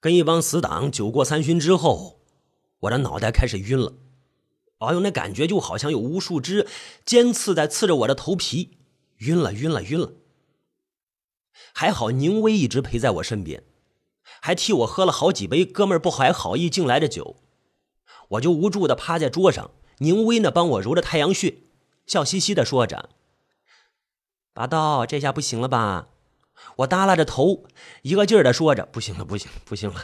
跟一帮死党酒过三巡之后，我的脑袋开始晕了。哎呦，那感觉就好像有无数只尖刺在刺着我的头皮，晕了，晕了，晕了。还好宁威一直陪在我身边，还替我喝了好几杯哥们儿不怀好意敬来的酒。我就无助的趴在桌上，宁威呢帮我揉着太阳穴，笑嘻嘻的说着：“拔刀，这下不行了吧？”我耷拉着头，一个劲儿的说着：“不行了，不行，不行了，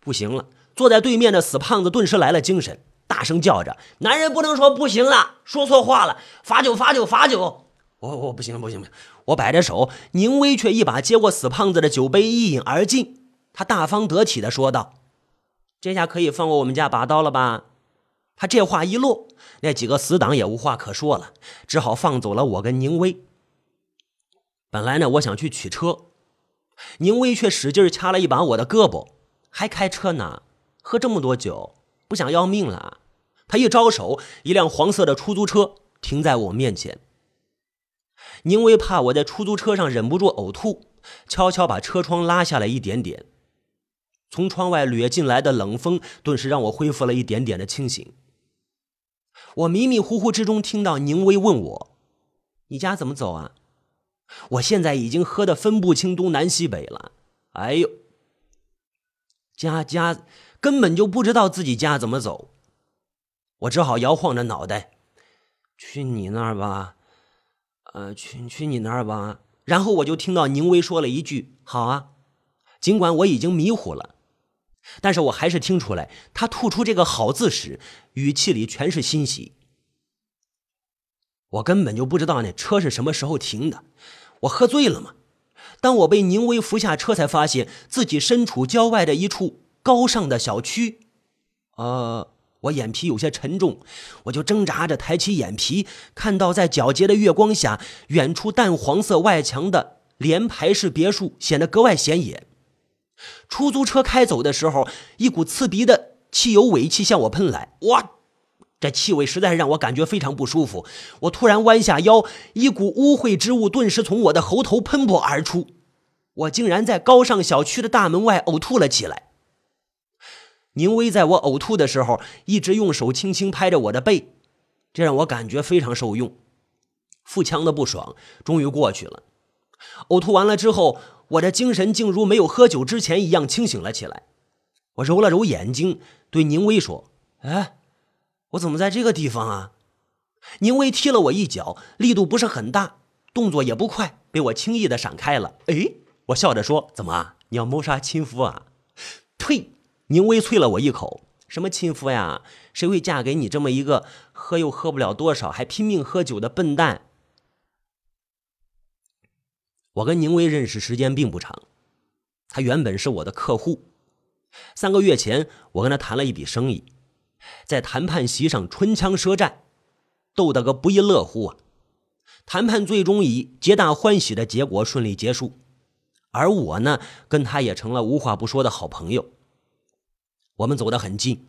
不行了！”坐在对面的死胖子顿时来了精神，大声叫着：“男人不能说不行了，说错话了，罚酒，罚酒，罚酒！”我我不行，不行，不行！我摆着手，宁威却一把接过死胖子的酒杯，一饮而尽。他大方得体的说道：“这下可以放过我们家拔刀了吧？”他这话一落，那几个死党也无话可说了，只好放走了我跟宁威。本来呢，我想去取车，宁威却使劲掐了一把我的胳膊，还开车呢？喝这么多酒，不想要命了？他一招手，一辆黄色的出租车停在我面前。宁威怕我在出租车上忍不住呕吐，悄悄把车窗拉下来一点点，从窗外掠进来的冷风顿时让我恢复了一点点的清醒。我迷迷糊糊之中听到宁威问我：“你家怎么走啊？”我现在已经喝得分不清东南西北了，哎呦，家家根本就不知道自己家怎么走，我只好摇晃着脑袋，去你那儿吧，呃，去去你那儿吧。然后我就听到宁威说了一句：“好啊。”尽管我已经迷糊了，但是我还是听出来，他吐出这个“好”字时，语气里全是欣喜。我根本就不知道那车是什么时候停的。我喝醉了吗？当我被宁威扶下车，才发现自己身处郊外的一处高尚的小区。呃，我眼皮有些沉重，我就挣扎着抬起眼皮，看到在皎洁的月光下，远处淡黄色外墙的连排式别墅显得格外显眼。出租车开走的时候，一股刺鼻的汽油尾气向我喷来，哇！这气味实在是让我感觉非常不舒服。我突然弯下腰，一股污秽之物顿时从我的喉头喷薄而出，我竟然在高尚小区的大门外呕吐了起来。宁威在我呕吐的时候，一直用手轻轻拍着我的背，这让我感觉非常受用。腹腔的不爽终于过去了。呕吐完了之后，我的精神竟如没有喝酒之前一样清醒了起来。我揉了揉眼睛，对宁威说：“哎。”我怎么在这个地方啊？宁威踢了我一脚，力度不是很大，动作也不快，被我轻易的闪开了。哎，我笑着说：“怎么，你要谋杀亲夫啊？”呸！宁威啐了我一口：“什么亲夫呀？谁会嫁给你这么一个喝又喝不了多少，还拼命喝酒的笨蛋？”我跟宁威认识时间并不长，他原本是我的客户。三个月前，我跟他谈了一笔生意。在谈判席上唇枪舌战，斗得个不亦乐乎啊！谈判最终以皆大欢喜的结果顺利结束，而我呢，跟他也成了无话不说的好朋友。我们走得很近，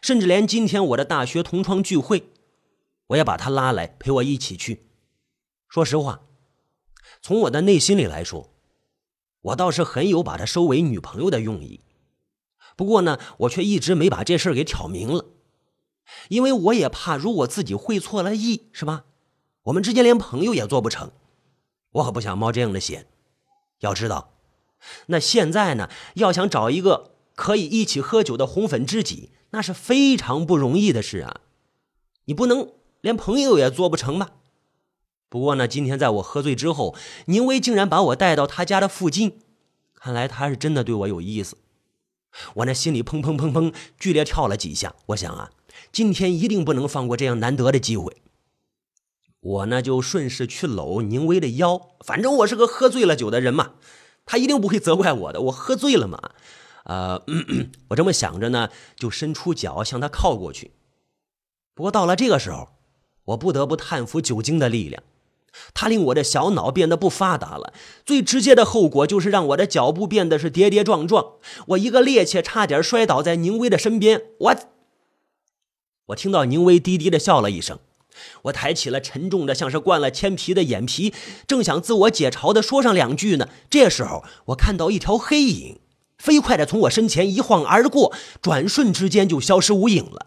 甚至连今天我的大学同窗聚会，我也把他拉来陪我一起去。说实话，从我的内心里来说，我倒是很有把他收为女朋友的用意。不过呢，我却一直没把这事儿给挑明了，因为我也怕，如果自己会错了意，是吧？我们之间连朋友也做不成，我可不想冒这样的险。要知道，那现在呢，要想找一个可以一起喝酒的红粉知己，那是非常不容易的事啊！你不能连朋友也做不成吧？不过呢，今天在我喝醉之后，宁威竟然把我带到他家的附近，看来他是真的对我有意思。我那心里砰砰砰砰剧烈跳了几下，我想啊，今天一定不能放过这样难得的机会。我呢就顺势去搂宁威的腰，反正我是个喝醉了酒的人嘛，他一定不会责怪我的。我喝醉了嘛，呃，我这么想着呢，就伸出脚向他靠过去。不过到了这个时候，我不得不叹服酒精的力量。它令我的小脑变得不发达了，最直接的后果就是让我的脚步变得是跌跌撞撞。我一个趔趄，差点摔倒在宁威的身边。我，我听到宁威低低的笑了一声。我抬起了沉重的，像是灌了铅皮的眼皮，正想自我解嘲的说上两句呢。这时候，我看到一条黑影飞快的从我身前一晃而过，转瞬之间就消失无影了。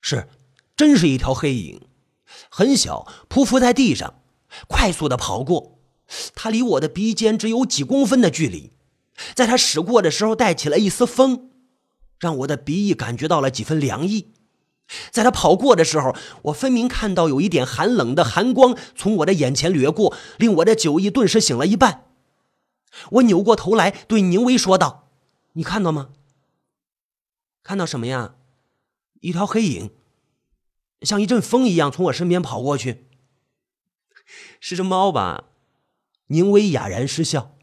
是，真是一条黑影，很小，匍匐在地上，快速的跑过。它离我的鼻尖只有几公分的距离，在它驶过的时候，带起了一丝风，让我的鼻翼感觉到了几分凉意。在他跑过的时候，我分明看到有一点寒冷的寒光从我的眼前掠过，令我的酒意顿时醒了一半。我扭过头来对宁威说道：“你看到吗？看到什么呀？一条黑影，像一阵风一样从我身边跑过去。是只猫吧？”宁威哑然失笑。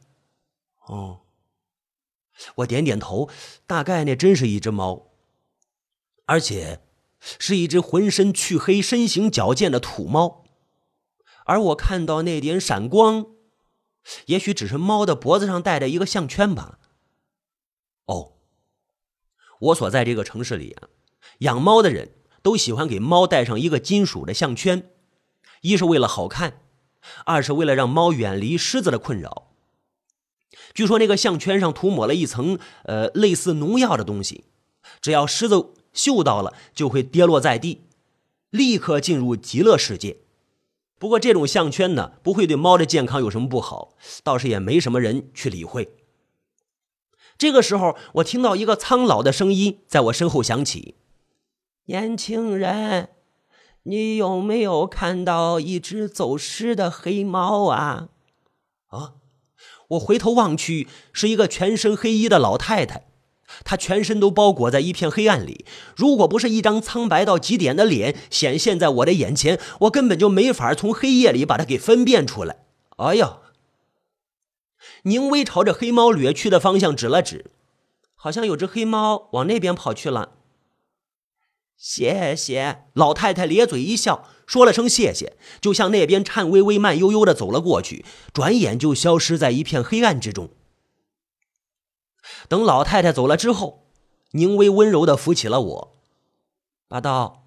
哦，我点点头，大概那真是一只猫，而且。是一只浑身黢黑、身形矫健的土猫，而我看到那点闪光，也许只是猫的脖子上戴的一个项圈吧。哦，我所在这个城市里啊，养猫的人都喜欢给猫戴上一个金属的项圈，一是为了好看，二是为了让猫远离狮子的困扰。据说那个项圈上涂抹了一层呃类似农药的东西，只要狮子。嗅到了就会跌落在地，立刻进入极乐世界。不过这种项圈呢，不会对猫的健康有什么不好，倒是也没什么人去理会。这个时候，我听到一个苍老的声音在我身后响起：“年轻人，你有没有看到一只走失的黑猫啊？”啊！我回头望去，是一个全身黑衣的老太太。她全身都包裹在一片黑暗里，如果不是一张苍白到极点的脸显现在我的眼前，我根本就没法从黑夜里把它给分辨出来。哎呀！宁威朝着黑猫掠去的方向指了指，好像有只黑猫往那边跑去了。谢谢，老太太咧嘴一笑，说了声谢谢，就向那边颤巍巍、慢悠悠的走了过去，转眼就消失在一片黑暗之中。等老太太走了之后，宁威温柔的扶起了我。八道，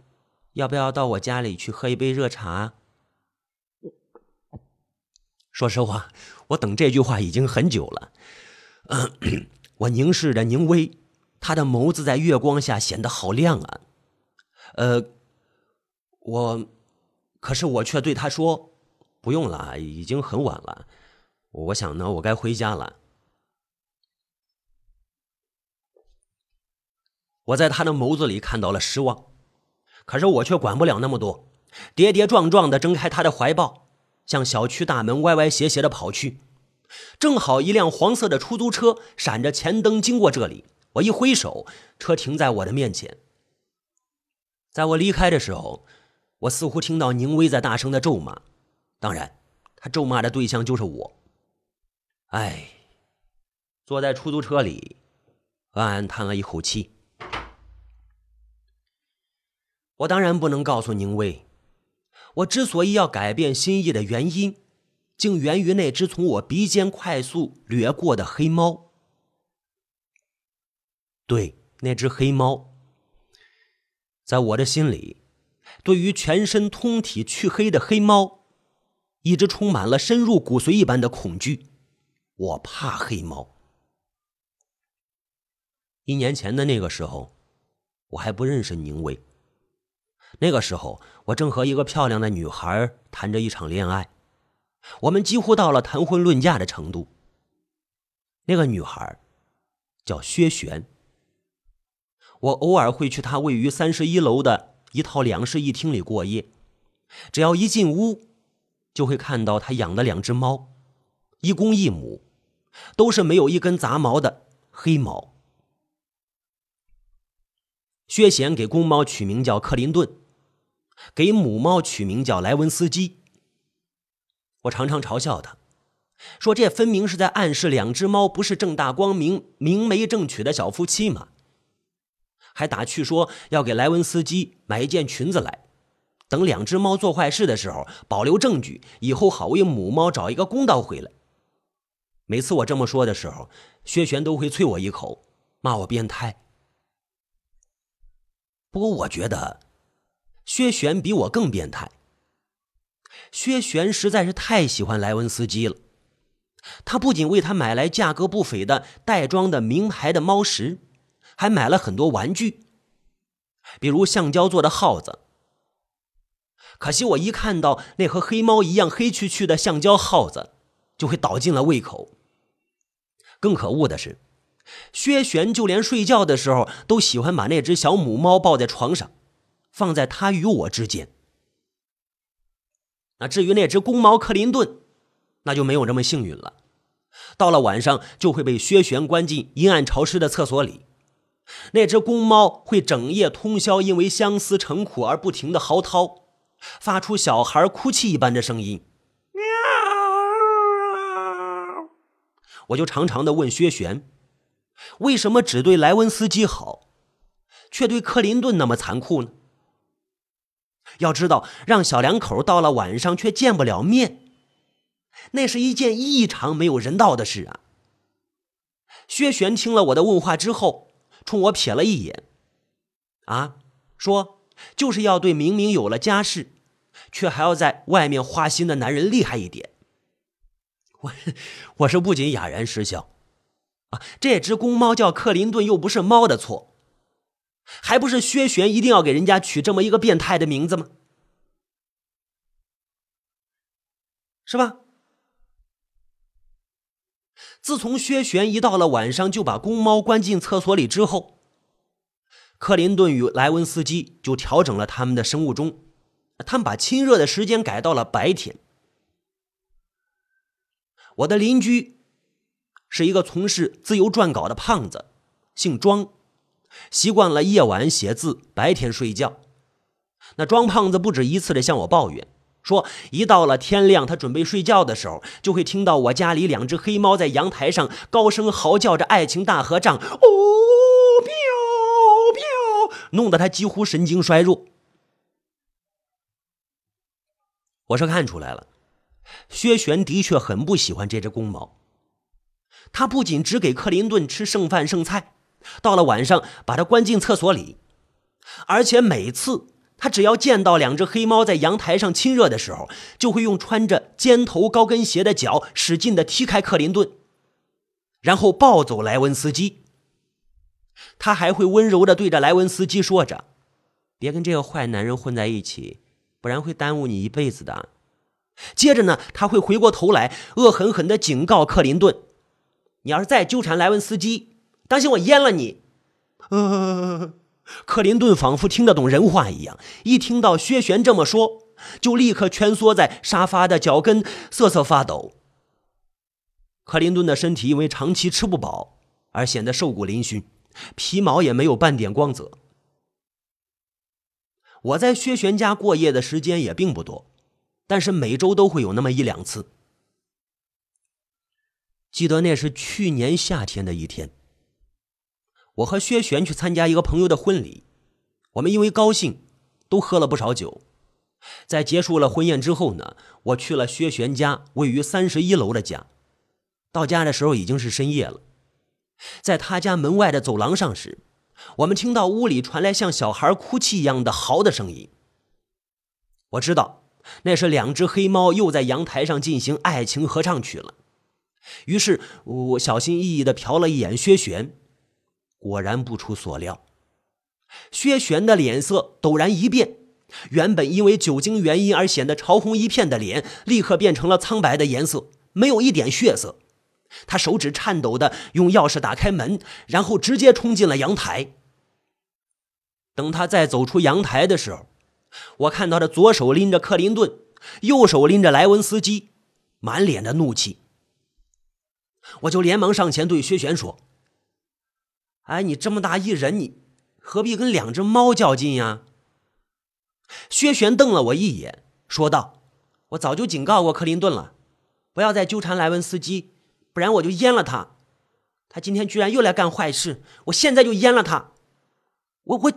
要不要到我家里去喝一杯热茶？说实话，我等这句话已经很久了。我凝视着宁威，他的眸子在月光下显得好亮啊。呃，我，可是我却对他说：“不用了，已经很晚了。我想呢，我该回家了。”我在他的眸子里看到了失望，可是我却管不了那么多，跌跌撞撞的挣开他的怀抱，向小区大门歪歪斜斜的跑去。正好一辆黄色的出租车闪着前灯经过这里，我一挥手，车停在我的面前。在我离开的时候，我似乎听到宁威在大声的咒骂，当然，他咒骂的对象就是我。哎，坐在出租车里，暗暗叹了一口气。我当然不能告诉宁威，我之所以要改变心意的原因，竟源于那只从我鼻尖快速掠过的黑猫。对，那只黑猫，在我的心里，对于全身通体黢黑的黑猫，一直充满了深入骨髓一般的恐惧。我怕黑猫。一年前的那个时候，我还不认识宁威。那个时候，我正和一个漂亮的女孩谈着一场恋爱，我们几乎到了谈婚论嫁的程度。那个女孩叫薛璇，我偶尔会去他位于三十一楼的一套两室一厅里过夜，只要一进屋，就会看到他养的两只猫，一公一母，都是没有一根杂毛的黑猫。薛贤给公猫取名叫克林顿。给母猫取名叫莱文斯基。我常常嘲笑他，说这分明是在暗示两只猫不是正大光明、明媒正娶的小夫妻嘛。还打趣说要给莱文斯基买一件裙子来，等两只猫做坏事的时候保留证据，以后好为母猫找一个公道回来。每次我这么说的时候，薛璇都会啐我一口，骂我变态。不过我觉得。薛璇比我更变态。薛璇实在是太喜欢莱文斯基了，他不仅为他买来价格不菲的袋装的名牌的猫食，还买了很多玩具，比如橡胶做的耗子。可惜我一看到那和黑猫一样黑黢黢的橡胶耗子，就会倒进了胃口。更可恶的是，薛璇就连睡觉的时候都喜欢把那只小母猫抱在床上，放在他与我之间。那至于那只公猫克林顿，那就没有这么幸运了。到了晚上，就会被薛璇关进阴暗潮湿的厕所里。那只公猫会整夜通宵，因为相思成苦而不停的嚎啕，发出小孩哭泣一般的声音。喵！我就常常的问薛璇，为什么只对莱文斯基好，却对克林顿那么残酷呢？要知道，让小两口到了晚上却见不了面。那是一件异常没有人道的事啊！薛璇听了我的问话之后，冲我瞥了一眼，啊，说就是要对明明有了家室，却还要在外面花心的男人厉害一点。我我是不仅哑然失笑，啊，这只公猫叫克林顿又不是猫的错，还不是薛璇一定要给人家取这么一个变态的名字吗？是吧？自从薛璇一到了晚上就把公猫关进厕所里之后，克林顿与莱文斯基就调整了他们的生物钟，他们把亲热的时间改到了白天。我的邻居是一个从事自由撰稿的胖子，姓庄，习惯了夜晚写字，白天睡觉。那庄胖子不止一次的向我抱怨。说，一到了天亮，他准备睡觉的时候，就会听到我家里两只黑猫在阳台上高声嚎叫着爱情大合唱，哦，喵喵，弄得他几乎神经衰弱。我是看出来了，薛璇的确很不喜欢这只公猫。他不仅只给克林顿吃剩饭剩菜，到了晚上把它关进厕所里，而且每次。他只要见到两只黑猫在阳台上亲热的时候，就会用穿着尖头高跟鞋的脚使劲的踢开克林顿，然后抱走莱文斯基。他还会温柔的对着莱文斯基说着：“别跟这个坏男人混在一起，不然会耽误你一辈子的。”接着呢，他会回过头来恶狠狠的警告克林顿：“你要是再纠缠莱文斯基，当心我阉了你！”呃。克林顿仿佛听得懂人话一样，一听到薛璇这么说，就立刻蜷缩在沙发的脚跟，瑟瑟发抖。克林顿的身体因为长期吃不饱而显得瘦骨嶙峋，皮毛也没有半点光泽。我在薛璇家过夜的时间也并不多，但是每周都会有那么一两次。记得那是去年夏天的一天。我和薛璇去参加一个朋友的婚礼，我们因为高兴，都喝了不少酒。在结束了婚宴之后呢，我去了薛璇家位于三十一楼的家。到家的时候已经是深夜了，在他家门外的走廊上时，我们听到屋里传来像小孩哭泣一样的嚎的声音。我知道那是两只黑猫又在阳台上进行爱情合唱曲了。于是我小心翼翼地瞟了一眼薛璇。果然不出所料，薛璇的脸色陡然一变，原本因为酒精原因而显得潮红一片的脸，立刻变成了苍白的颜色，没有一点血色。他手指颤抖的用钥匙打开门，然后直接冲进了阳台。等他再走出阳台的时候，我看到他左手拎着克林顿，右手拎着莱文斯基，满脸的怒气。我就连忙上前对薛璇说。哎，你这么大一人，你何必跟两只猫较劲呀？薛玄瞪了我一眼，说道：“我早就警告过克林顿了，不要再纠缠莱文斯基，不然我就阉了他。他今天居然又来干坏事，我现在就阉了他。”我我，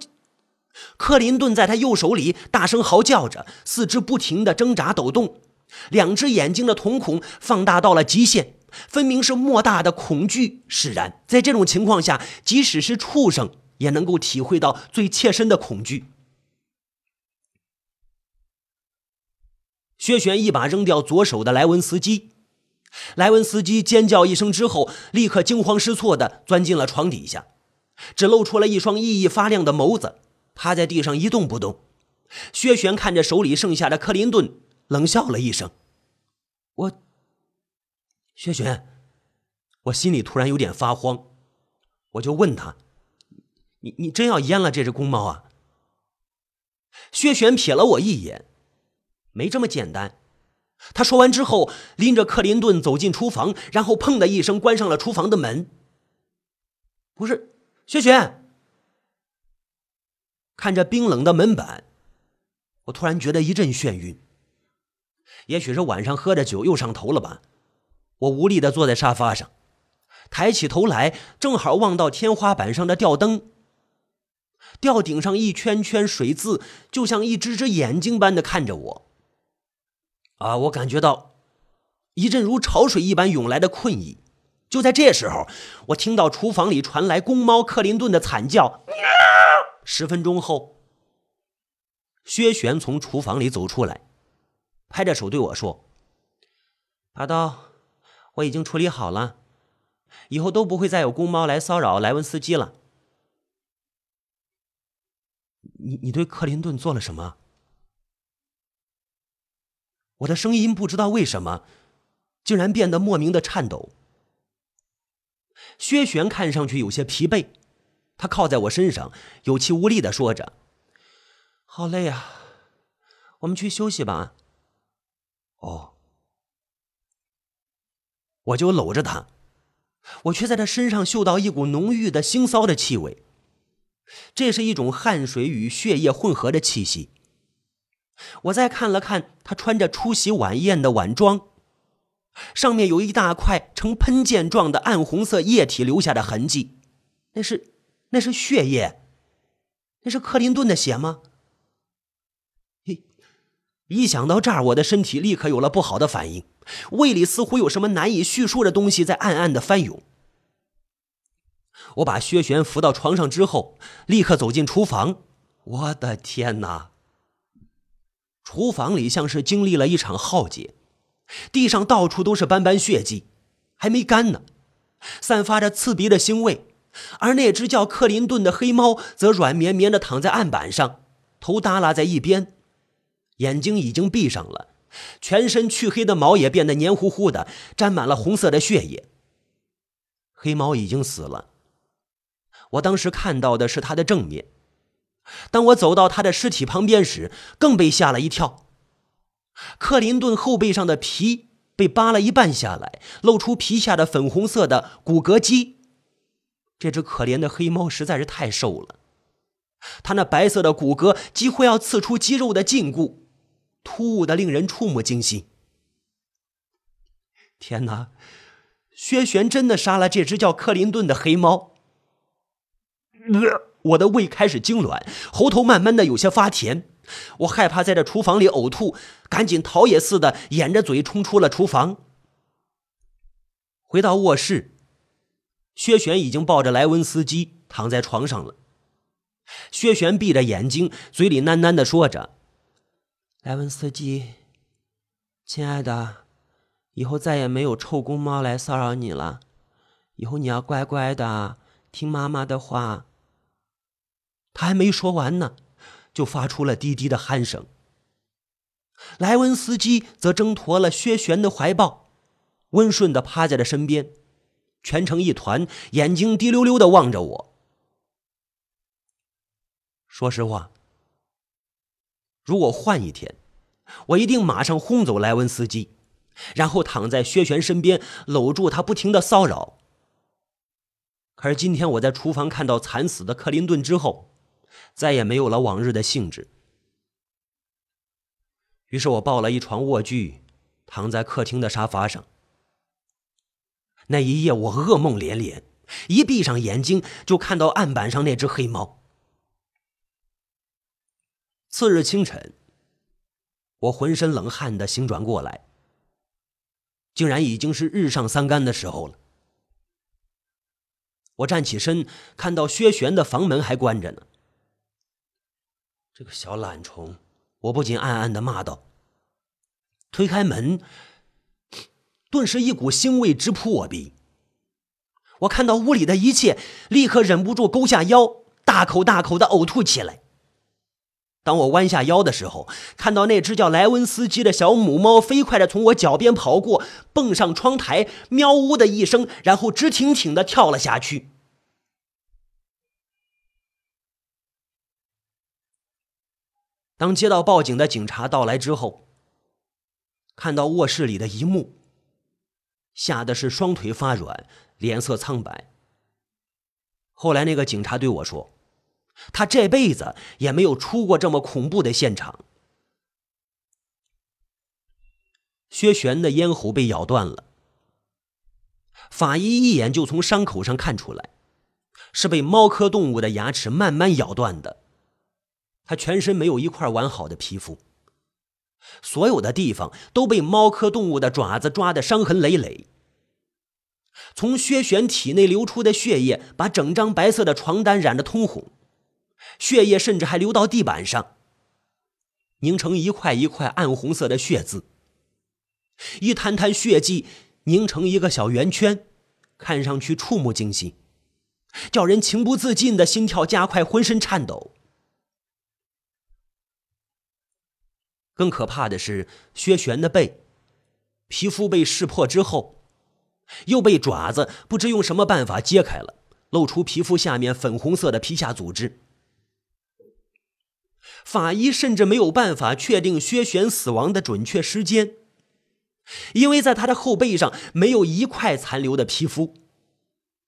克林顿在他右手里大声嚎叫着，四肢不停的挣扎抖动，两只眼睛的瞳孔放大到了极限。分明是莫大的恐惧使然，在这种情况下，即使是畜生也能够体会到最切身的恐惧。薛玄一把扔掉左手的莱文斯基，莱文斯基尖叫一声之后，立刻惊慌失措地钻进了床底下，只露出了一双熠熠发亮的眸子，趴在地上一动不动。薛玄看着手里剩下的克林顿，冷笑了一声：“我，薛璇，我心里突然有点发慌，我就问他：‘你你真要阉了这只公猫啊？’薛璇瞥了我一眼，没这么简单。他说完之后，拎着克林顿走进厨房，然后砰的一声关上了厨房的门。不是，薛璇，看着冰冷的门板。我突然觉得一阵眩晕，也许是晚上喝的酒又上头了吧。我无力的坐在沙发上，抬起头来，正好望到天花板上的吊灯，吊顶上一圈圈水渍，就像一只只眼睛般的看着我。啊！我感觉到一阵如潮水一般涌来的困意。就在这时候，我听到厨房里传来公猫克林顿的惨叫。十分钟后。薛璇从厨房里走出来，拍着手对我说：“阿刀，我已经处理好了，以后都不会再有公猫来骚扰莱文斯基了。”你你对克林顿做了什么？我的声音不知道为什么，竟然变得莫名的颤抖。薛璇看上去有些疲惫，他靠在我身上，有气无力的说着。好累啊，我们去休息吧。哦，我就搂着他，我却在他身上嗅到一股浓郁的腥臊的气味，这是一种汗水与血液混合的气息。我再看了看他穿着出席晚宴的晚装，上面有一大块呈喷溅状的暗红色液体留下的痕迹，那是那是血液，那是克林顿的血吗？一想到这儿，我的身体立刻有了不好的反应，胃里似乎有什么难以叙述的东西在暗暗的翻涌。我把薛璇扶到床上之后，立刻走进厨房。我的天哪！厨房里像是经历了一场浩劫，地上到处都是斑斑血迹，还没干呢，散发着刺鼻的腥味。而那只叫克林顿的黑猫则软绵绵的躺在案板上，头耷拉在一边。眼睛已经闭上了，全身黢黑的毛也变得黏糊糊的，沾满了红色的血液。黑猫已经死了。我当时看到的是它的正面。当我走到它的尸体旁边时，更被吓了一跳。克林顿后背上的皮被扒了一半下来，露出皮下的粉红色的骨骼肌。这只可怜的黑猫实在是太瘦了，它那白色的骨骼几乎要刺出肌肉的胫骨。突兀的令人触目惊心！天哪，薛璇真的杀了这只叫克林顿的黑猫！我的胃开始痉挛，喉头慢慢的有些发甜，我害怕在这厨房里呕吐，赶紧逃也似的掩着嘴冲出了厨房。回到卧室，薛璇已经抱着莱文斯基躺在床上了。薛璇闭着眼睛，嘴里喃喃的说着。莱文斯基，亲爱的，以后再也没有臭公猫来骚扰你了。以后你要乖乖的听妈妈的话。他还没说完呢，就发出了低低的鼾声。莱文斯基则挣脱了薛璇的怀抱，温顺的趴在了身边，蜷成一团，眼睛滴溜溜的望着我。说实话。如果换一天，我一定马上轰走莱文斯基，然后躺在薛璇身边，搂住他，不停的骚扰。可是今天我在厨房看到惨死的克林顿之后，再也没有了往日的兴致。于是我抱了一床卧具，躺在客厅的沙发上。那一夜我噩梦连连，一闭上眼睛就看到案板上那只黑猫。次日清晨，我浑身冷汗的醒转过来，竟然已经是日上三竿的时候了。我站起身，看到薛璇的房门还关着呢。这个小懒虫，我不禁暗暗的骂道。推开门，顿时一股腥味直扑我鼻。我看到屋里的一切，立刻忍不住勾下腰，大口大口的呕吐起来。当我弯下腰的时候，看到那只叫莱文斯基的小母猫飞快的从我脚边跑过，蹦上窗台，喵呜的一声，然后直挺挺的跳了下去。当接到报警的警察到来之后，看到卧室里的一幕，吓得是双腿发软，脸色苍白。后来那个警察对我说。他这辈子也没有出过这么恐怖的现场。薛玄的咽喉被咬断了，法医一眼就从伤口上看出来，是被猫科动物的牙齿慢慢咬断的。他全身没有一块完好的皮肤，所有的地方都被猫科动物的爪子抓得伤痕累累。从薛玄体内流出的血液把整张白色的床单染得通红。血液甚至还流到地板上，凝成一块一块暗红色的血渍，一滩滩血迹凝成一个小圆圈，看上去触目惊心，叫人情不自禁的心跳加快，浑身颤抖。更可怕的是，薛玄的背，皮肤被识破之后，又被爪子不知用什么办法揭开了，露出皮肤下面粉红色的皮下组织。法医甚至没有办法确定薛璇死亡的准确时间，因为在他的后背上没有一块残留的皮肤，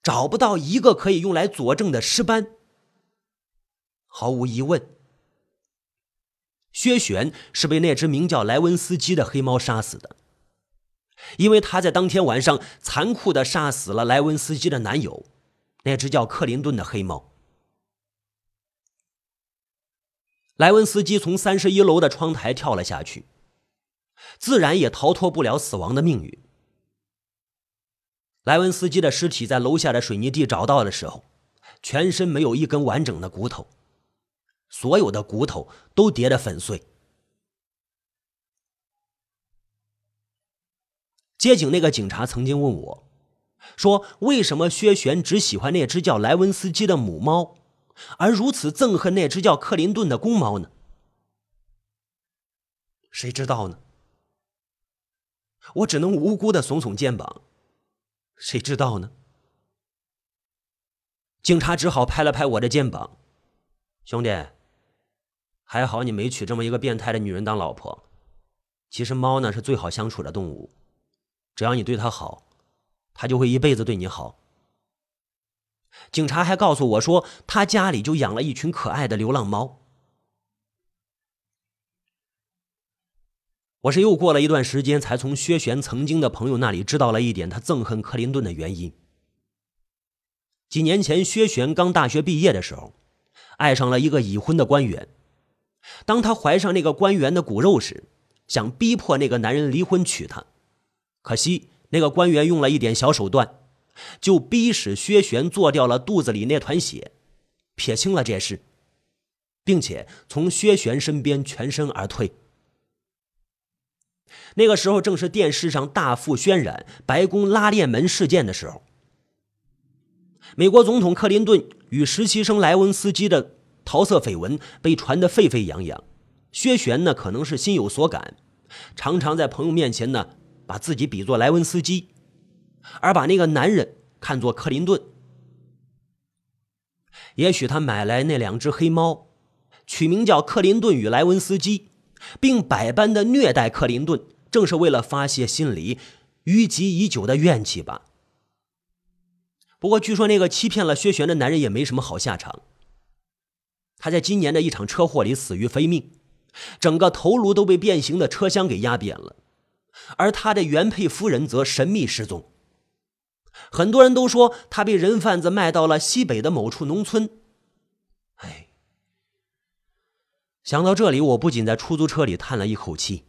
找不到一个可以用来佐证的尸斑。毫无疑问，薛璇是被那只名叫莱文斯基的黑猫杀死的，因为他在当天晚上残酷的杀死了莱文斯基的男友，那只叫克林顿的黑猫。莱文斯基从三十一楼的窗台跳了下去，自然也逃脱不了死亡的命运。莱文斯基的尸体在楼下的水泥地找到的时候，全身没有一根完整的骨头，所有的骨头都叠得粉碎。接警那个警察曾经问我，说为什么薛璇只喜欢那只叫莱文斯基的母猫？而如此憎恨那只叫克林顿的公猫呢？谁知道呢？我只能无辜的耸耸肩膀。谁知道呢？警察只好拍了拍我的肩膀：“兄弟，还好你没娶这么一个变态的女人当老婆。其实猫呢是最好相处的动物，只要你对它好，它就会一辈子对你好。”警察还告诉我说，他家里就养了一群可爱的流浪猫。我是又过了一段时间，才从薛璇曾经的朋友那里知道了一点他憎恨克林顿的原因。几年前，薛璇刚大学毕业的时候，爱上了一个已婚的官员。当他怀上那个官员的骨肉时，想逼迫那个男人离婚娶她，可惜那个官员用了一点小手段。就逼使薛玄做掉了肚子里那团血，撇清了这事，并且从薛玄身边全身而退。那个时候正是电视上大幅渲染白宫拉链门事件的时候，美国总统克林顿与实习生莱文斯基的桃色绯闻被传得沸沸扬扬。薛玄呢，可能是心有所感，常常在朋友面前呢，把自己比作莱文斯基。而把那个男人看作克林顿，也许他买来那两只黑猫，取名叫克林顿与莱文斯基，并百般的虐待克林顿，正是为了发泄心里淤积已久的怨气吧。不过，据说那个欺骗了薛玄的男人也没什么好下场。他在今年的一场车祸里死于非命，整个头颅都被变形的车厢给压扁了，而他的原配夫人则神秘失踪。很多人都说他被人贩子卖到了西北的某处农村。哎，想到这里，我不仅在出租车里叹了一口气。